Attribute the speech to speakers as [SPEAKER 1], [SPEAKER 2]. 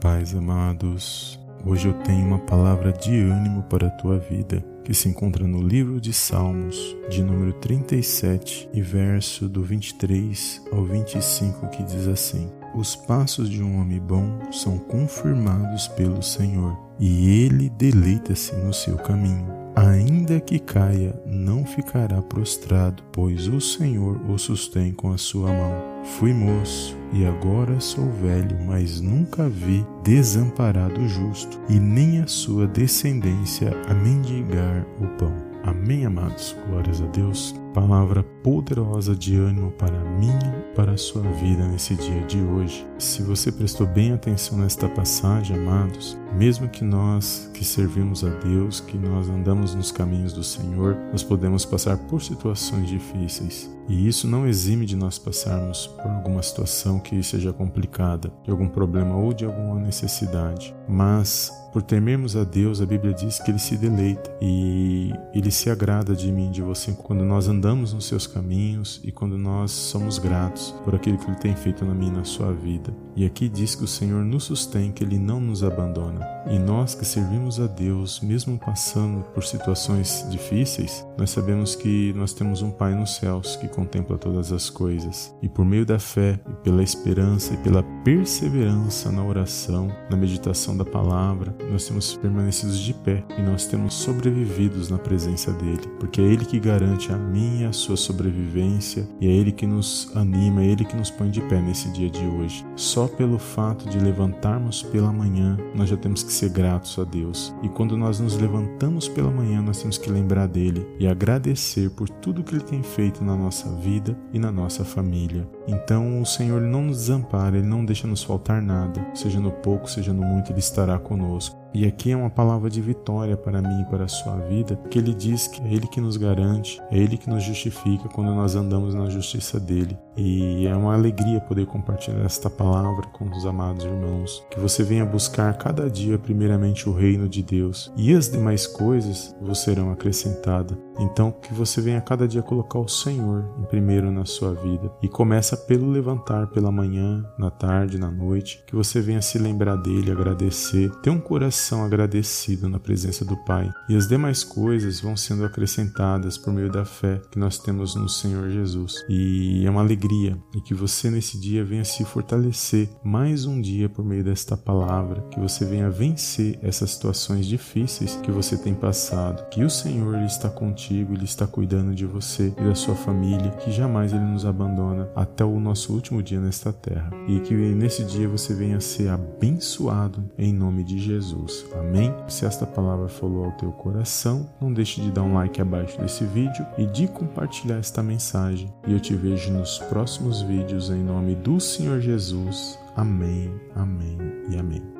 [SPEAKER 1] paz, amados. Hoje eu tenho uma palavra de ânimo para a tua vida, que se encontra no livro de Salmos, de número 37, e verso do 23 ao 25, que diz assim: Os passos de um homem bom são confirmados pelo Senhor, e ele deleita-se no seu caminho. Ainda que caia, não ficará prostrado, pois o Senhor o sustém com a sua mão. Fui moço e agora sou velho, mas nunca vi desamparado o justo, e nem a sua descendência a mendigar o pão. Amém, amados. Glórias a Deus palavra poderosa de ânimo para mim, para a sua vida nesse dia de hoje. Se você prestou bem atenção nesta passagem, amados, mesmo que nós que servimos a Deus, que nós andamos nos caminhos do Senhor, nós podemos passar por situações difíceis. E isso não exime de nós passarmos por alguma situação que seja complicada, de algum problema ou de alguma necessidade. Mas por temermos a Deus, a Bíblia diz que ele se deleita e ele se agrada de mim, de você, quando nós andamos andamos nos seus caminhos e quando nós somos gratos por aquilo que Ele tem feito na minha e na sua vida. E aqui diz que o Senhor nos sustém, que Ele não nos abandona. E nós que servimos a Deus, mesmo passando por situações difíceis, nós sabemos que nós temos um Pai nos céus que contempla todas as coisas. E por meio da fé e pela esperança e pela perseverança na oração, na meditação da palavra, nós temos permanecido de pé e nós temos sobrevividos na presença dele, porque é Ele que garante a mim a sua sobrevivência e é Ele que nos anima, é Ele que nos põe de pé nesse dia de hoje. Só pelo fato de levantarmos pela manhã, nós já temos que ser gratos a Deus. E quando nós nos levantamos pela manhã, nós temos que lembrar dele e agradecer por tudo que Ele tem feito na nossa vida e na nossa família. Então o Senhor não nos desampara, Ele não deixa nos faltar nada, seja no pouco, seja no muito, Ele estará conosco. E aqui é uma palavra de vitória para mim e para a sua vida, que ele diz que é ele que nos garante, é ele que nos justifica quando nós andamos na justiça dele. E é uma alegria poder compartilhar esta palavra com os amados irmãos. Que você venha buscar cada dia, primeiramente, o reino de Deus, e as demais coisas vos serão acrescentadas. Então, que você venha cada dia colocar o Senhor em primeiro na sua vida. E começa pelo levantar pela manhã, na tarde, na noite. Que você venha se lembrar dele, agradecer, ter um coração agradecido na presença do Pai. E as demais coisas vão sendo acrescentadas por meio da fé que nós temos no Senhor Jesus. E é uma alegria e que você nesse dia venha se fortalecer mais um dia por meio desta palavra, que você venha vencer essas situações difíceis que você tem passado, que o Senhor está contigo, ele está cuidando de você e da sua família, que jamais ele nos abandona até o nosso último dia nesta terra e que nesse dia você venha ser abençoado em nome de Jesus. Amém? Se esta palavra falou ao teu coração, não deixe de dar um like abaixo desse vídeo e de compartilhar esta mensagem. E eu te vejo nos próximos vídeos em nome do Senhor Jesus. Amém, amém e amém.